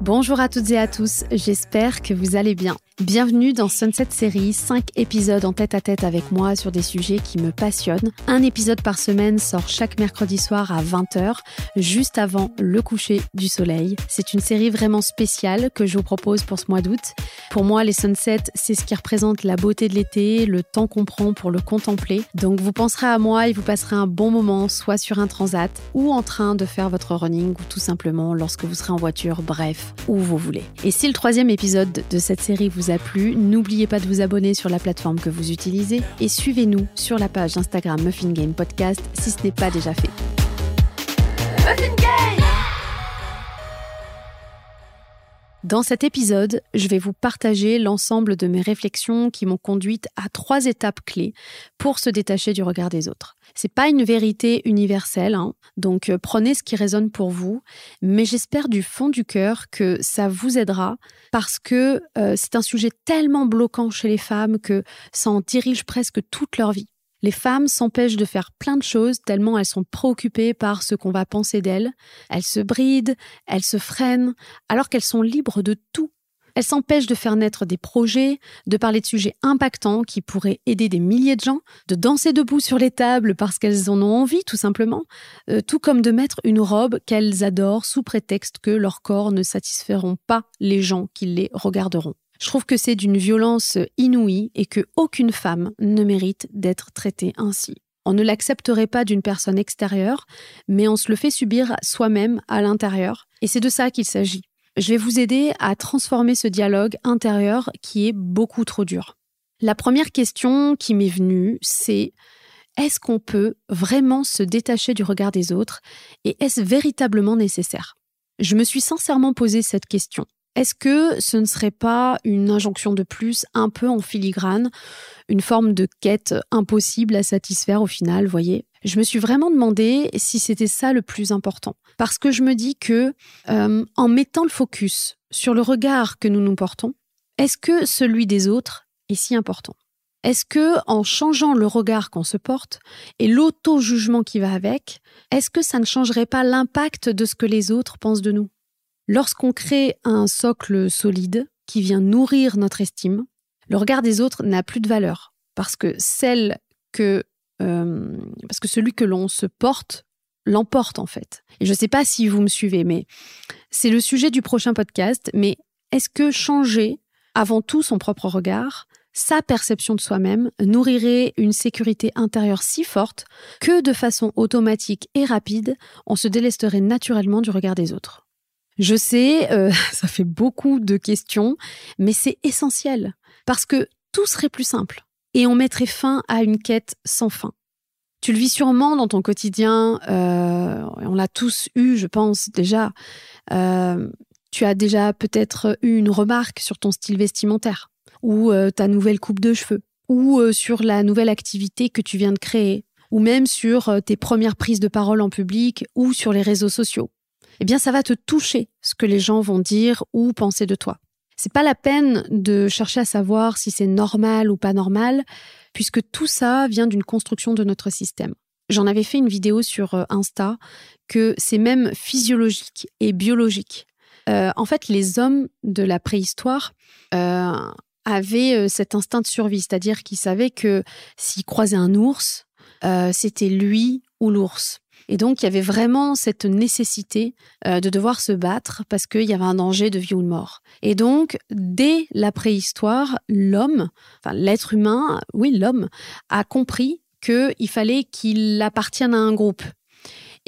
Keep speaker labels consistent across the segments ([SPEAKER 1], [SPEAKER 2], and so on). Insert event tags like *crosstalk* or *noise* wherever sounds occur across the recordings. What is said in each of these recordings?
[SPEAKER 1] Bonjour à toutes et à tous, j'espère que vous allez bien. Bienvenue dans Sunset Série, 5 épisodes en tête à tête avec moi sur des sujets qui me passionnent. Un épisode par semaine sort chaque mercredi soir à 20h, juste avant le coucher du soleil. C'est une série vraiment spéciale que je vous propose pour ce mois d'août. Pour moi, les sunsets, c'est ce qui représente la beauté de l'été, le temps qu'on prend pour le contempler. Donc vous penserez à moi et vous passerez un bon moment, soit sur un transat, ou en train de faire votre running, ou tout simplement lorsque vous serez en voiture, bref, où vous voulez. Et si le troisième épisode de cette série vous a plu, n'oubliez pas de vous abonner sur la plateforme que vous utilisez et suivez-nous sur la page Instagram Muffin Game Podcast si ce n'est pas déjà fait. Dans cet épisode, je vais vous partager l'ensemble de mes réflexions qui m'ont conduite à trois étapes clés pour se détacher du regard des autres. C'est pas une vérité universelle, hein, donc euh, prenez ce qui résonne pour vous, mais j'espère du fond du cœur que ça vous aidera parce que euh, c'est un sujet tellement bloquant chez les femmes que ça en dirige presque toute leur vie. Les femmes s'empêchent de faire plein de choses tellement elles sont préoccupées par ce qu'on va penser d'elles. Elles se brident, elles se freinent, alors qu'elles sont libres de tout. Elles s'empêchent de faire naître des projets, de parler de sujets impactants qui pourraient aider des milliers de gens, de danser debout sur les tables parce qu'elles en ont envie tout simplement, euh, tout comme de mettre une robe qu'elles adorent sous prétexte que leur corps ne satisferont pas les gens qui les regarderont. Je trouve que c'est d'une violence inouïe et que aucune femme ne mérite d'être traitée ainsi. On ne l'accepterait pas d'une personne extérieure, mais on se le fait subir soi-même à l'intérieur. Et c'est de ça qu'il s'agit. Je vais vous aider à transformer ce dialogue intérieur qui est beaucoup trop dur. La première question qui m'est venue, c'est est-ce qu'on peut vraiment se détacher du regard des autres et est-ce véritablement nécessaire? Je me suis sincèrement posé cette question. Est-ce que ce ne serait pas une injonction de plus un peu en filigrane, une forme de quête impossible à satisfaire au final, voyez? Je me suis vraiment demandé si c'était ça le plus important. Parce que je me dis que euh, en mettant le focus sur le regard que nous nous portons, est-ce que celui des autres est si important? Est-ce que en changeant le regard qu'on se porte et l'auto-jugement qui va avec, est-ce que ça ne changerait pas l'impact de ce que les autres pensent de nous? Lorsqu'on crée un socle solide qui vient nourrir notre estime, le regard des autres n'a plus de valeur parce que euh, celui que l'on se porte l'emporte en fait. Et je ne sais pas si vous me suivez, mais c'est le sujet du prochain podcast. Mais est-ce que changer avant tout son propre regard, sa perception de soi-même nourrirait une sécurité intérieure si forte que de façon automatique et rapide, on se délesterait naturellement du regard des autres? Je sais, euh, *laughs* ça fait beaucoup de questions, mais c'est essentiel parce que tout serait plus simple et on mettrait fin à une quête sans fin. Tu le vis sûrement dans ton quotidien, euh, on l'a tous eu, je pense déjà. Euh, tu as déjà peut-être eu une remarque sur ton style vestimentaire ou ta nouvelle coupe de cheveux ou sur la nouvelle activité que tu viens de créer ou même sur tes premières prises de parole en public ou sur les réseaux sociaux eh bien ça va te toucher ce que les gens vont dire ou penser de toi. C'est pas la peine de chercher à savoir si c'est normal ou pas normal, puisque tout ça vient d'une construction de notre système. J'en avais fait une vidéo sur euh, Insta que c'est même physiologique et biologique. Euh, en fait, les hommes de la préhistoire euh, avaient cet instinct de survie, c'est-à-dire qu'ils savaient que s'ils croisaient un ours, c'était lui ou l'ours. Et donc, il y avait vraiment cette nécessité euh, de devoir se battre parce qu'il y avait un danger de vie ou de mort. Et donc, dès la préhistoire, l'homme, enfin l'être humain, oui, l'homme, a compris qu'il fallait qu'il appartienne à un groupe.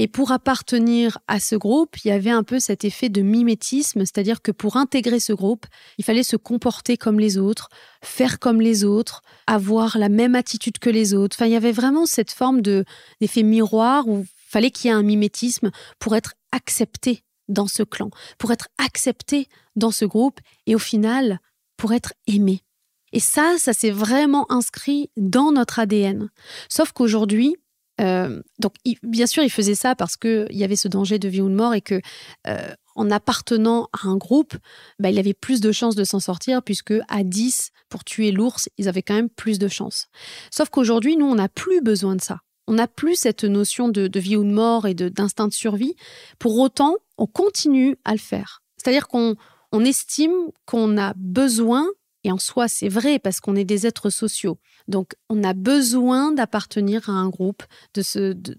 [SPEAKER 1] Et pour appartenir à ce groupe, il y avait un peu cet effet de mimétisme, c'est-à-dire que pour intégrer ce groupe, il fallait se comporter comme les autres, faire comme les autres, avoir la même attitude que les autres. Enfin, il y avait vraiment cette forme de d'effet miroir où fallait qu'il y ait un mimétisme pour être accepté dans ce clan, pour être accepté dans ce groupe et au final, pour être aimé. Et ça, ça s'est vraiment inscrit dans notre ADN. Sauf qu'aujourd'hui, euh, donc bien sûr, il faisait ça parce qu'il y avait ce danger de vie ou de mort et que euh, en appartenant à un groupe, bah, il avait plus de chances de s'en sortir puisque à 10 pour tuer l'ours, ils avaient quand même plus de chances. Sauf qu'aujourd'hui, nous, on n'a plus besoin de ça. On n'a plus cette notion de, vie ou de mort et d'instinct de, survie. Pour autant, on continue à le faire. C'est-à-dire qu'on estime qu'on a besoin, et en soi c'est vrai parce qu'on est des êtres sociaux, donc on a besoin d'appartenir à un groupe, de,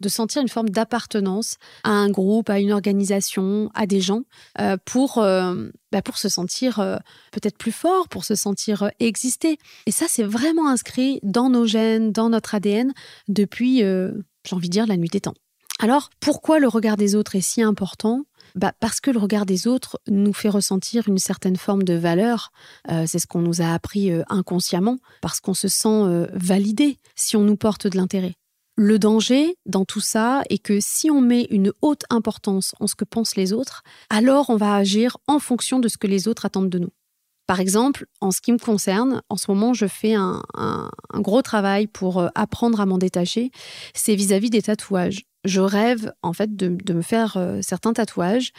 [SPEAKER 1] sentir une forme d'appartenance à un groupe, à une organisation, à des gens, euh, pour, euh, bah, pour se sentir euh, peut-être plus fort, pour se sentir exister. Et ça c'est vraiment inscrit dans nos gènes, dans notre ADN depuis, j'ai envie de dire, la nuit des temps. Alors, pourquoi le regard des autres est si important? Bah Parce que le regard des autres nous fait ressentir une certaine forme de valeur. Euh, c'est ce qu'on nous a appris euh, inconsciemment, parce qu'on se sent euh, validé si on nous porte de l'intérêt. Le danger dans tout ça est que si on met une haute importance en ce que pensent les autres, alors on va agir en fonction de ce que les autres attendent de nous. Par exemple, en ce qui me concerne, en ce moment, je fais un, gros travail pour apprendre à m'en détacher. C'est vis-à-vis des tatouages je rêve en fait de, me faire euh, certains tatouages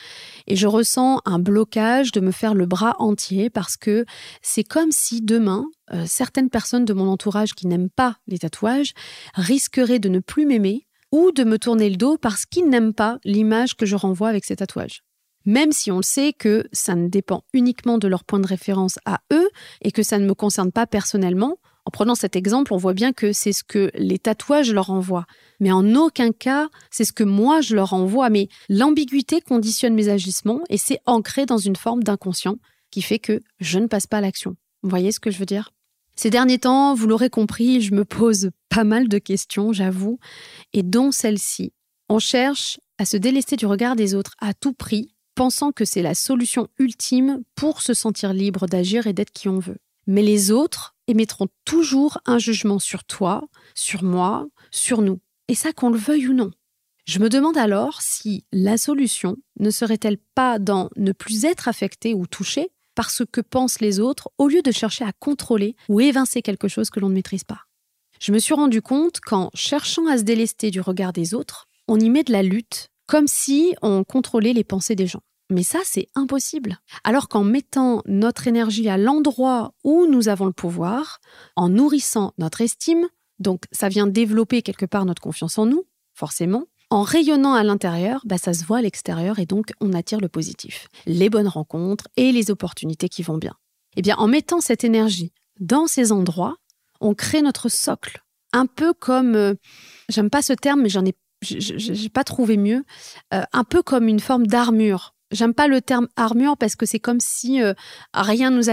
[SPEAKER 1] et je ressens un blocage de me faire le bras entier parce que c'est comme si demain euh, certaines personnes de mon entourage qui n'aiment pas les tatouages risqueraient de ne plus m'aimer ou de me tourner le dos parce qu'ils n'aiment pas l'image que je renvoie avec ces tatouages. Même si on sait que ça ne dépend uniquement de leur point de référence à eux et que ça ne me concerne pas personnellement, en prenant cet exemple, on voit bien que c'est ce que les tatouages leur envoient. Mais en aucun cas, c'est ce que moi je leur envoie. Mais l'ambiguïté conditionne mes agissements et c'est ancré dans une forme d'inconscient qui fait que je ne passe pas à l'action. Vous voyez ce que je veux dire? Ces derniers temps, vous l'aurez compris, je me pose pas mal de questions, j'avoue, et dont celle-ci. On cherche à se délester du regard des autres à tout prix, pensant que c'est la solution ultime pour se sentir libre d'agir et d'être qui on veut. Mais les autres émettront toujours un jugement sur toi, sur moi, sur nous. Et ça qu'on le veuille ou non. Je me demande alors si la solution ne serait-elle pas dans ne plus être affecté ou touché par ce que pensent les autres au lieu de chercher à contrôler ou évincer quelque chose que l'on ne maîtrise pas. Je me suis rendu compte qu'en cherchant à se délester du regard des autres, on y met de la lutte, comme si on contrôlait les pensées des gens. Mais ça, c'est impossible. Alors qu'en mettant notre énergie à l'endroit où nous avons le pouvoir, en nourrissant notre estime, donc ça vient développer quelque part notre confiance en nous, forcément, en rayonnant à l'intérieur, bah, ça se voit à l'extérieur et donc on attire le positif, les bonnes rencontres et les opportunités qui vont bien. Eh bien, en mettant cette énergie dans ces endroits, on crée notre socle. Un peu comme, euh, j'aime pas ce terme, mais j'en ai, pas trouvé mieux, euh, un peu comme une forme d'armure J'aime pas le terme armure parce que c'est comme si euh, rien nous,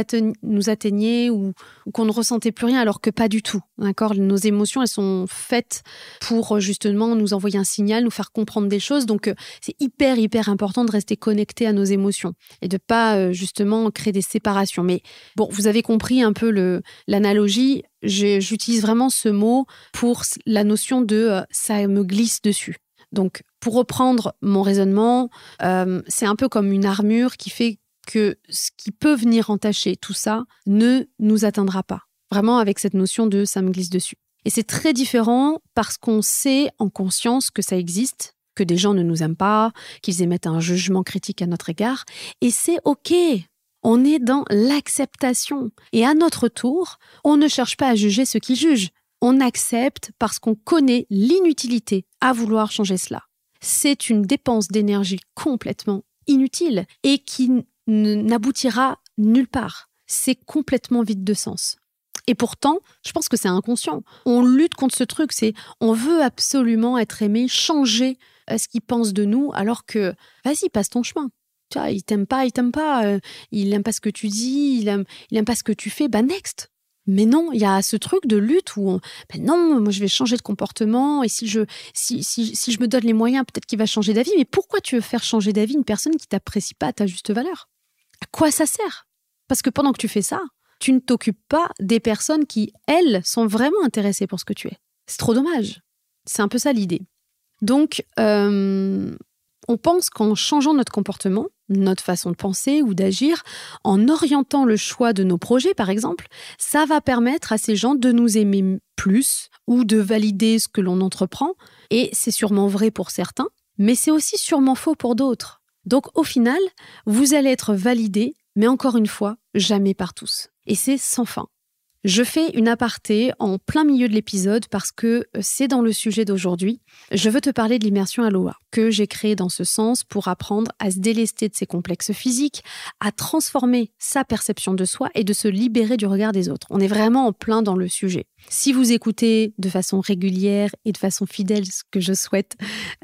[SPEAKER 1] nous atteignait ou, qu'on ne ressentait plus rien alors que pas du tout. D'accord? Nos émotions, elles sont faites pour euh, justement nous envoyer un signal, nous faire comprendre des choses. Donc euh, c'est hyper hyper important de rester connecté à nos émotions et de pas justement créer des séparations. Mais bon, vous avez compris un peu l'analogie. J'utilise vraiment ce mot pour la notion de ça me glisse dessus. Donc, pour reprendre mon raisonnement, euh, c'est un peu comme une armure qui fait que ce qui peut venir entacher tout ça ne nous atteindra pas. Vraiment avec cette notion de ça me glisse dessus. Et c'est très différent parce qu'on sait en conscience que ça existe, que des gens ne nous aiment pas, qu'ils émettent un jugement critique à notre égard. Et c'est OK. On est dans l'acceptation. Et à notre tour, on ne cherche pas à juger ceux qui jugent on accepte parce qu'on connaît l'inutilité à vouloir changer cela. C'est une dépense d'énergie complètement inutile et qui n'aboutira nulle part. C'est complètement vide de sens. Et pourtant, je pense que c'est inconscient. On lutte contre ce truc, c'est on veut absolument être aimé, changer euh, ce qu'il pense de nous, alors que vas-y, passe ton chemin. Tu vois, il t'aime pas, il t'aime pas, euh, il aime pas ce que tu dis, il aime, il aime pas ce que tu fais, bah next. Mais non, il y a ce truc de lutte où ben non, moi je vais changer de comportement et si je si, si, si je me donne les moyens, peut-être qu'il va changer d'avis. Mais pourquoi tu veux faire changer d'avis une personne qui t'apprécie pas à ta juste valeur? À quoi ça sert? Parce que pendant que tu fais ça, tu ne t'occupes pas des personnes qui elles sont vraiment intéressées pour ce que tu es. C'est trop dommage. C'est un peu ça l'idée. Donc, euh, on pense qu'en changeant notre comportement, notre façon de penser ou d'agir, en orientant le choix de nos projets, par exemple, ça va permettre à ces gens de nous aimer plus ou de valider ce que l'on entreprend. Et c'est sûrement vrai pour certains, mais c'est aussi sûrement faux pour d'autres. Donc au final, vous allez être validé, mais encore une fois, jamais par tous. Et c'est sans fin. Je fais une aparté en plein milieu de l'épisode parce que euh, c'est dans le sujet d'aujourd'hui. Je veux te parler de l'immersion Aloha, que j'ai créée dans ce sens pour apprendre à se délester de ses complexes physiques, à transformer sa perception de soi et de se libérer du regard des autres. On est vraiment en plein dans le sujet. Si vous écoutez de façon régulière et de façon fidèle, ce que je souhaite,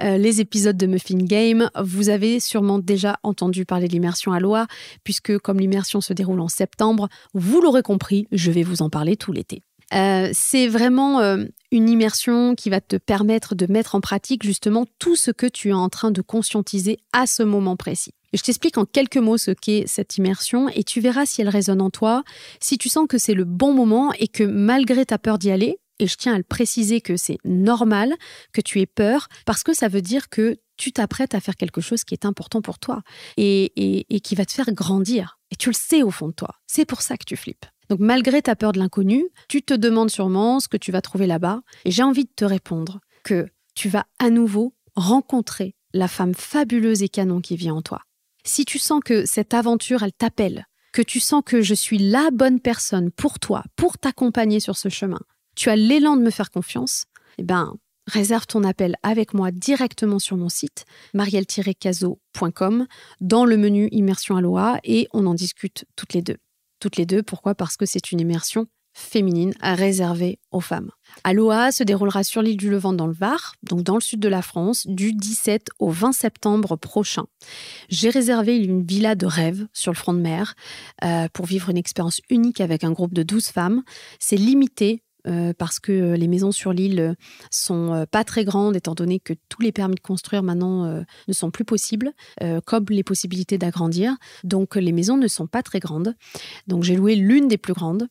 [SPEAKER 1] euh, les épisodes de Muffin Game, vous avez sûrement déjà entendu parler de l'immersion Aloha, puisque comme l'immersion se déroule en septembre, vous l'aurez compris, je vais vous en parler tout l'été. Euh, c'est vraiment euh, une immersion qui va te permettre de mettre en pratique justement tout ce que tu es en train de conscientiser à ce moment précis. Je t'explique en quelques mots ce qu'est cette immersion et tu verras si elle résonne en toi, si tu sens que c'est le bon moment et que malgré ta peur d'y aller, et je tiens à le préciser que c'est normal que tu aies peur parce que ça veut dire que tu t'apprêtes à faire quelque chose qui est important pour toi et, et qui va te faire grandir. Et tu le sais au fond de toi. C'est pour ça que tu flippes. Donc malgré ta peur de l'inconnu, tu te demandes sûrement ce que tu vas trouver là-bas. Et j'ai envie de te répondre que tu vas à nouveau rencontrer la femme fabuleuse et canon qui vit en toi. Si tu sens que cette aventure, elle t'appelle, que tu sens que je suis la bonne personne pour toi, pour t'accompagner sur ce chemin, tu as l'élan de me faire confiance, eh ben, réserve ton appel avec moi directement sur mon site marielle-caso.com dans le menu Immersion Aloha et on en discute toutes les deux toutes les deux. Pourquoi? Parce que c'est une immersion féminine réservée aux femmes. Aloha se déroulera sur l'île du Levant dans le Var, donc dans le sud de la France, du 17 au 20 septembre prochain. J'ai réservé une villa de rêve sur le front de mer euh, pour vivre une expérience unique avec un groupe de 12 femmes. C'est limité euh, parce que euh, les maisons sur l'île euh, sont pas très grandes, étant donné que tous les permis de construire maintenant ne sont plus possibles, comme les possibilités d'agrandir. Donc les maisons ne sont pas très grandes. Donc j'ai loué l'une des plus grandes.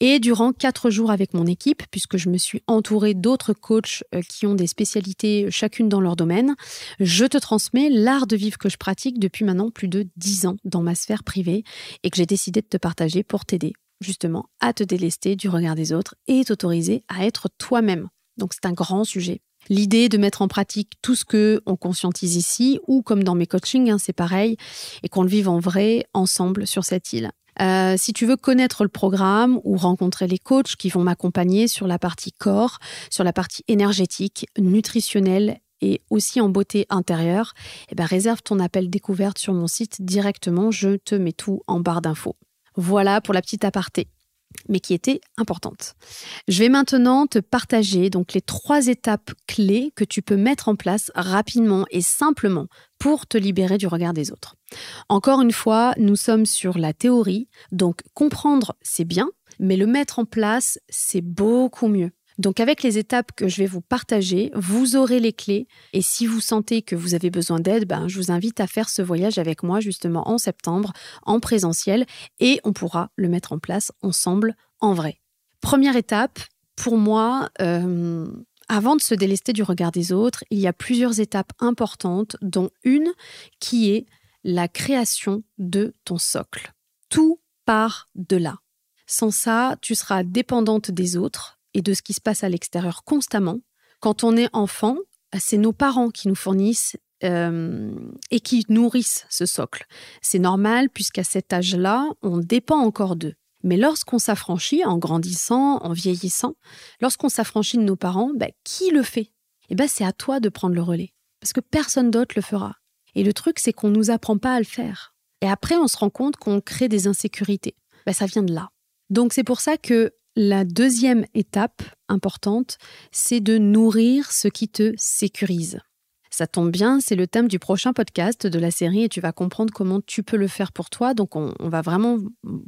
[SPEAKER 1] Et durant quatre jours avec mon équipe, puisque je me suis entourée d'autres coachs qui ont des spécialités chacune dans leur domaine, je te transmets l'art de vivre que je pratique depuis maintenant plus de dix ans dans ma sphère privée et que j'ai décidé de te partager pour t'aider justement à te délester du regard des autres et t'autoriser à être toi-même. Donc c'est un grand sujet. L'idée de mettre en pratique tout ce que on conscientise ici, ou comme dans mes coachings, hein, c'est pareil, et qu'on le vive en vrai ensemble sur cette île. Euh, si tu veux connaître le programme ou rencontrer les coachs qui vont m'accompagner sur la partie corps, sur la partie énergétique, nutritionnelle et aussi en beauté intérieure, eh ben réserve ton appel découverte sur mon site directement. Je te mets tout en barre d'infos. Voilà pour la petite aparté mais qui était importante. Je vais maintenant te partager donc les trois étapes clés que tu peux mettre en place rapidement et simplement pour te libérer du regard des autres. Encore une fois, nous sommes sur la théorie, donc comprendre c'est bien, mais le mettre en place c'est beaucoup mieux. Donc avec les étapes que je vais vous partager, vous aurez les clés et si vous sentez que vous avez besoin d'aide, ben, je vous invite à faire ce voyage avec moi justement en septembre en présentiel et on pourra le mettre en place ensemble en vrai. Première étape, pour moi, euh, avant de se délester du regard des autres, il y a plusieurs étapes importantes, dont une qui est la création de ton socle. Tout part de là. Sans ça, tu seras dépendante des autres, et de ce qui se passe à l'extérieur constamment. Quand on est enfant, c'est nos parents qui nous fournissent euh, et qui nourrissent ce socle. C'est normal puisqu'à cet âge-là, on dépend encore d'eux. Mais lorsqu'on s'affranchit, en grandissant, en vieillissant, lorsqu'on s'affranchit de nos parents, ben, qui le fait? Eh ben, c'est à toi de prendre le relais, parce que personne d'autre le fera. Et le truc, c'est qu'on ne nous apprend pas à le faire. Et après, on se rend compte qu'on crée des insécurités. Ben, ça vient de là. Donc c'est pour ça que la deuxième étape importante, c'est de nourrir ce qui te sécurise. Ça tombe bien, c'est le thème du prochain podcast de la série et tu vas comprendre comment tu peux le faire pour toi. Donc on, va vraiment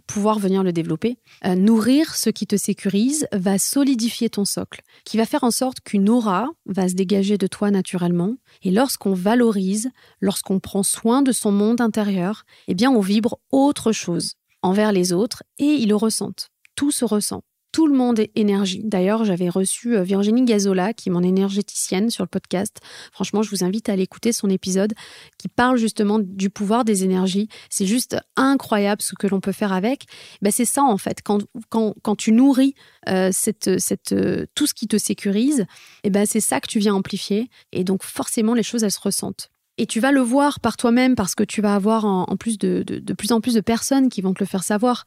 [SPEAKER 1] pouvoir venir le développer. Euh, nourrir ce qui te sécurise va solidifier ton socle, qui va faire en sorte qu'une aura va se dégager de toi naturellement. Et lorsqu'on valorise, lorsqu'on prend soin de son monde intérieur, eh bien on vibre autre chose envers les autres et ils le ressentent. Tout se ressent. Tout le monde est énergie. D'ailleurs, j'avais reçu euh, Virginie Gazola, qui est mon énergéticienne sur le podcast. Franchement, je vous invite à aller écouter son épisode qui parle justement du pouvoir des énergies. C'est juste incroyable ce que l'on peut faire avec. Ben, c'est ça, en fait. Quand, quand, quand tu nourris euh, cette, cette, euh, tout ce qui te sécurise, et ben, c'est ça que tu viens amplifier. Et donc, forcément, les choses, elles se ressentent. Et tu vas le voir par toi-même parce que tu vas avoir en, plus de, de, plus en plus de personnes qui vont te le faire savoir.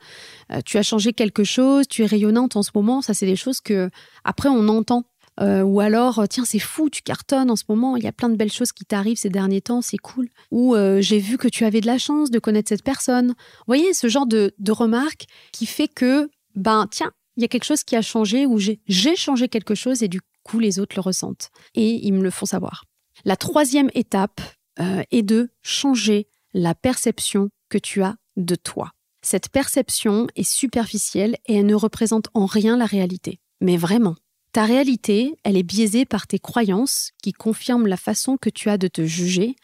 [SPEAKER 1] Euh, tu as changé quelque chose, tu es rayonnante en ce moment. Ça, c'est des choses que après on entend. Euh, ou alors, tiens, c'est fou, tu cartonnes en ce moment, il y a plein de belles choses qui t'arrivent ces derniers temps, c'est cool. Ou euh, j'ai vu que tu avais de la chance de connaître cette personne. Vous voyez, ce genre de, de remarque qui fait que, ben, tiens, il y a quelque chose qui a changé ou j'ai changé quelque chose et du coup, les autres le ressentent. Et ils me le font savoir. La troisième étape, euh, et de changer la perception que tu as de toi. Cette perception est superficielle et elle ne représente en rien la réalité. Mais vraiment, ta réalité, elle est biaisée par tes croyances qui confirment la façon que tu as de te juger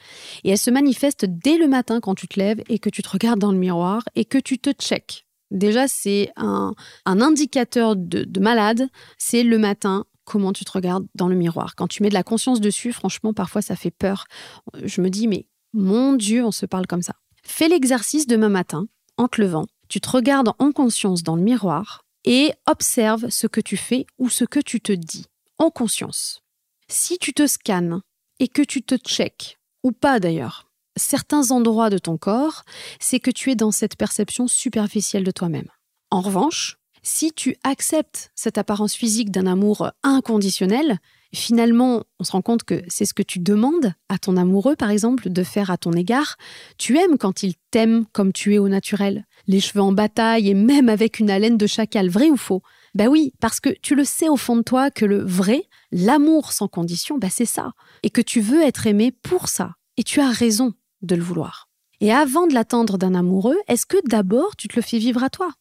[SPEAKER 1] et elle se manifeste dès le matin quand tu te lèves et que tu te regardes dans le miroir et que tu te checkes. Déjà, c'est un, indicateur de malade, c'est le matin comment tu te regardes dans le miroir. Quand tu mets de la conscience dessus, franchement, parfois ça fait peur. Je me dis, mais mon Dieu, on se parle comme ça. Fais l'exercice demain matin, en te levant. Tu te regardes en conscience dans le miroir et observe ce que tu fais ou ce que tu te dis, en conscience. Si tu te scannes et que tu te checkes, ou pas d'ailleurs, certains endroits de ton corps, c'est que tu es dans cette perception superficielle de toi-même. En revanche, si tu acceptes cette apparence physique d'un amour inconditionnel, finalement, on se rend compte que c'est ce que tu demandes à ton amoureux, par exemple, de faire à ton égard. Tu aimes quand il t'aime comme tu es au naturel, les cheveux en bataille et même avec une haleine de chacal, vrai ou faux? Ben oui, parce que tu le sais au fond de toi que le vrai, l'amour sans condition, ben c'est ça. Et que tu veux être aimé pour ça. Et tu as raison de le vouloir. Et avant de l'attendre d'un amoureux, est-ce que d'abord tu te le fais vivre à toi?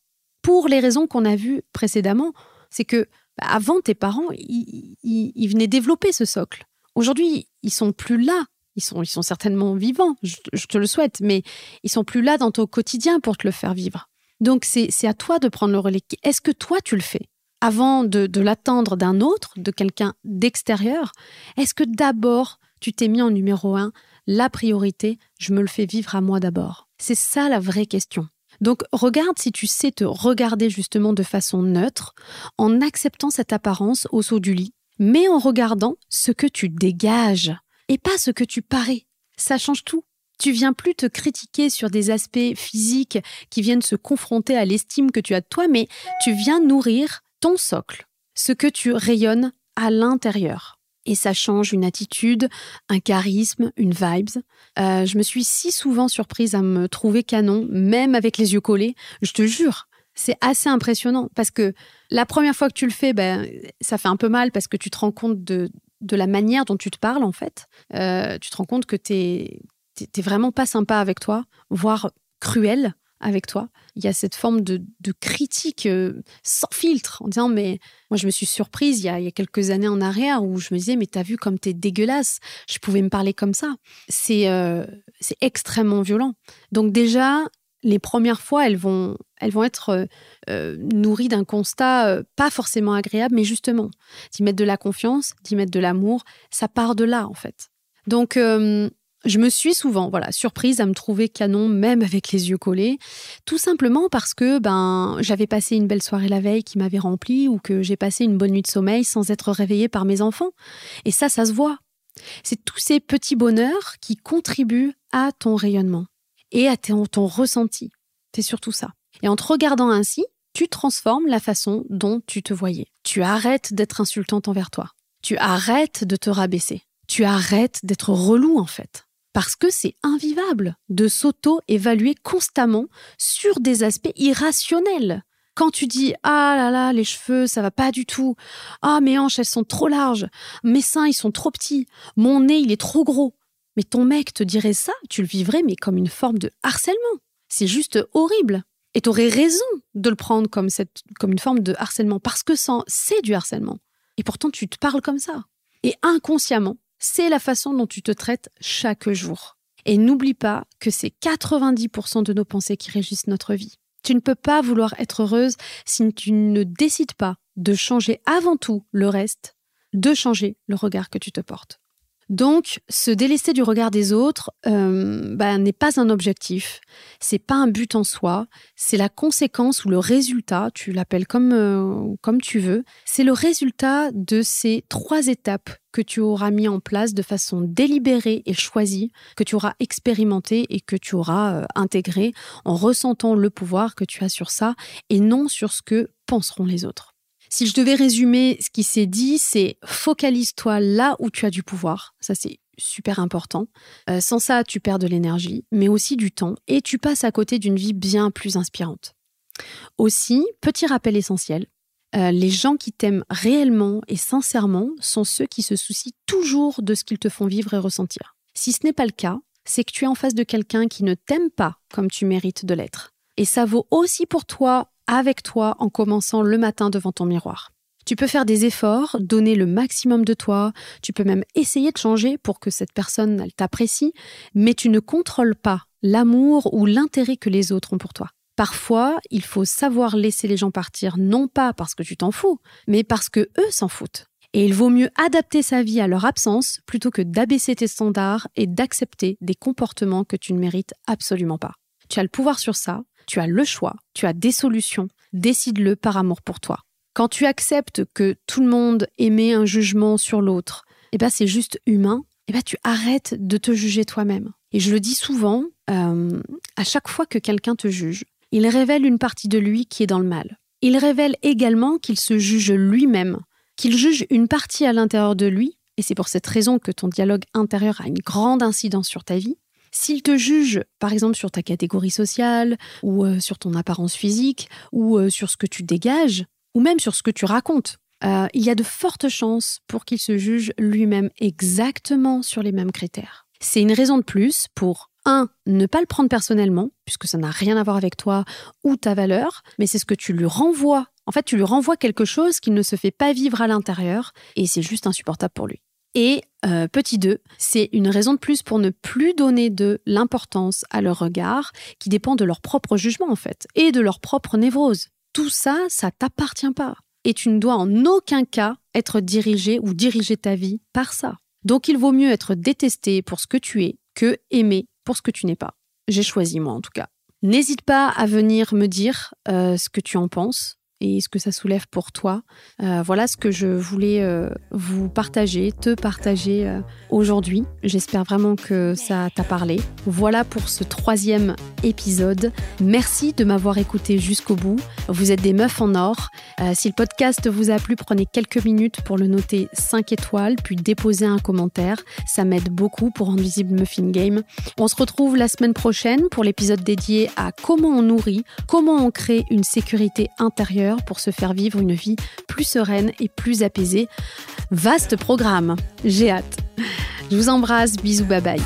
[SPEAKER 1] Pour les raisons qu'on a vues précédemment. C'est que bah, avant, tes parents, ils, venaient développer ce socle. Aujourd'hui, ils sont plus là. Ils sont, ils sont certainement vivants, je, te le souhaite, mais ils sont plus là dans ton quotidien pour te le faire vivre. Donc c'est à toi de prendre le relais. Est-ce que toi, tu le fais? Avant de, de l'attendre d'un autre, de quelqu'un d'extérieur Est-ce que d'abord, tu t'es mis en numéro un, la priorité, je me le fais vivre à moi d'abord? C'est ça la vraie question. Donc regarde si tu sais te regarder justement de façon neutre, en acceptant cette apparence au saut du lit, mais en regardant ce que tu dégages et pas ce que tu parais. Ça change tout. Tu viens plus te critiquer sur des aspects physiques qui viennent se confronter à l'estime que tu as de toi, mais tu viens nourrir ton socle, ce que tu rayonnes à l'intérieur et ça change une attitude, un charisme, une vibes. Euh, je me suis si souvent surprise à me trouver canon, même avec les yeux collés. Je te jure, c'est assez impressionnant parce que la première fois que tu le fais, ben, ça fait un peu mal parce que tu te rends compte de, de la manière dont tu te parles en fait. Euh, tu te rends compte que t'es t'es vraiment pas sympa avec toi, voire cruel avec toi. Il y a cette forme de, critique euh, sans filtre, en disant, mais moi je me suis surprise il y, a, quelques années en arrière où je me disais, mais t'as vu comme t'es dégueulasse, je pouvais me parler comme ça. C'est euh, c'est extrêmement violent. Donc déjà, les premières fois, elles vont, elles vont être euh, nourries d'un constat pas forcément agréable, mais justement, d'y mettre de la confiance, d'y mettre de l'amour, ça part de là en fait. Donc, je me suis souvent voilà surprise à me trouver canon même avec les yeux collés, tout simplement parce que ben j'avais passé une belle soirée la veille qui m'avait rempli ou que j'ai passé une bonne nuit de sommeil sans être réveillée par mes enfants. Et ça, ça se voit. C'est tous ces petits bonheurs qui contribuent à ton rayonnement et à ton, ton ressenti. C'est surtout ça. Et en te regardant ainsi, tu transformes la façon dont tu te voyais. Tu arrêtes d'être insultante envers toi. Tu arrêtes de te rabaisser. Tu arrêtes d'être relou en fait parce que c'est invivable de s'auto-évaluer constamment sur des aspects irrationnels. Quand tu dis ah là là les cheveux ça va pas du tout, ah mes hanches elles sont trop larges, mes seins ils sont trop petits, mon nez il est trop gros, mais ton mec te dirait ça, tu le vivrais mais comme une forme de harcèlement. C'est juste horrible. Et tu aurais raison de le prendre comme, cette, comme une forme de harcèlement, parce que c'est du harcèlement. Et pourtant, tu te parles comme ça. Et inconsciemment, c'est la façon dont tu te traites chaque jour. Et n'oublie pas que c'est 90% de nos pensées qui régissent notre vie. Tu ne peux pas vouloir être heureuse si tu ne décides pas de changer avant tout le reste, de changer le regard que tu te portes. Donc, se délester du regard des autres euh, bah, n'est pas un objectif, c'est pas un but en soi, c'est la conséquence ou le résultat, tu l'appelles comme, euh, comme tu veux, c'est le résultat de ces trois étapes que tu auras mis en place de façon délibérée et choisie, que tu auras expérimenté et que tu auras euh, intégré en ressentant le pouvoir que tu as sur ça et non sur ce que penseront les autres. Si je devais résumer ce qui s'est dit, c'est focalise-toi là où tu as du pouvoir. Ça, c'est super important. Euh, sans ça, tu perds de l'énergie, mais aussi du temps, et tu passes à côté d'une vie bien plus inspirante. Aussi, petit rappel essentiel, euh, les gens qui t'aiment réellement et sincèrement sont ceux qui se soucient toujours de ce qu'ils te font vivre et ressentir. Si ce n'est pas le cas, c'est que tu es en face de quelqu'un qui ne t'aime pas comme tu mérites de l'être. Et ça vaut aussi pour toi avec toi en commençant le matin devant ton miroir. Tu peux faire des efforts, donner le maximum de toi, tu peux même essayer de changer pour que cette personne t'apprécie, mais tu ne contrôles pas l'amour ou l'intérêt que les autres ont pour toi. Parfois, il faut savoir laisser les gens partir, non pas parce que tu t'en fous, mais parce que eux s'en foutent. Et il vaut mieux adapter sa vie à leur absence plutôt que d'abaisser tes standards et d'accepter des comportements que tu ne mérites absolument pas. Tu as le pouvoir sur ça, tu as le choix, tu as des solutions, décide-le par amour pour toi. Quand tu acceptes que tout le monde émet un jugement sur l'autre, eh ben c'est juste humain, eh ben tu arrêtes de te juger toi-même. Et je le dis souvent, euh, à chaque fois que quelqu'un te juge, il révèle une partie de lui qui est dans le mal. Il révèle également qu'il se juge lui-même, qu'il juge une partie à l'intérieur de lui, et c'est pour cette raison que ton dialogue intérieur a une grande incidence sur ta vie, s'il te juge, par exemple, sur ta catégorie sociale, ou euh, sur ton apparence physique, ou euh, sur ce que tu dégages, ou même sur ce que tu racontes, euh, il y a de fortes chances pour qu'il se juge lui-même exactement sur les mêmes critères. C'est une raison de plus pour un, ne pas le prendre personnellement, puisque ça n'a rien à voir avec toi ou ta valeur, mais c'est ce que tu lui renvoies. En fait, tu lui renvoies quelque chose qu'il ne se fait pas vivre à l'intérieur, et c'est juste insupportable pour lui. Et euh, petit 2, c'est une raison de plus pour ne plus donner de l'importance à leur regard qui dépend de leur propre jugement en fait et de leur propre névrose. Tout ça, ça t'appartient pas. Et tu ne dois en aucun cas être dirigé ou diriger ta vie par ça. Donc il vaut mieux être détesté pour ce que tu es que aimé pour ce que tu n'es pas. J'ai choisi moi en tout cas. N'hésite pas à venir me dire euh, ce que tu en penses et ce que ça soulève pour toi. Euh, voilà ce que je voulais euh, vous partager, te partager euh, aujourd'hui. J'espère vraiment que ça t'a parlé. Voilà pour ce troisième épisode. Merci de m'avoir écouté jusqu'au bout. Vous êtes des meufs en or. si le podcast vous a plu, prenez quelques minutes pour le noter 5 étoiles, puis déposer un commentaire. Ça m'aide beaucoup pour rendre visible Muffin Game. On se retrouve la semaine prochaine pour l'épisode dédié à comment on nourrit, comment on crée une sécurité intérieure pour se faire vivre une vie plus sereine et plus apaisée. Vaste programme, j'ai hâte. Je vous embrasse, bisous, bye bye.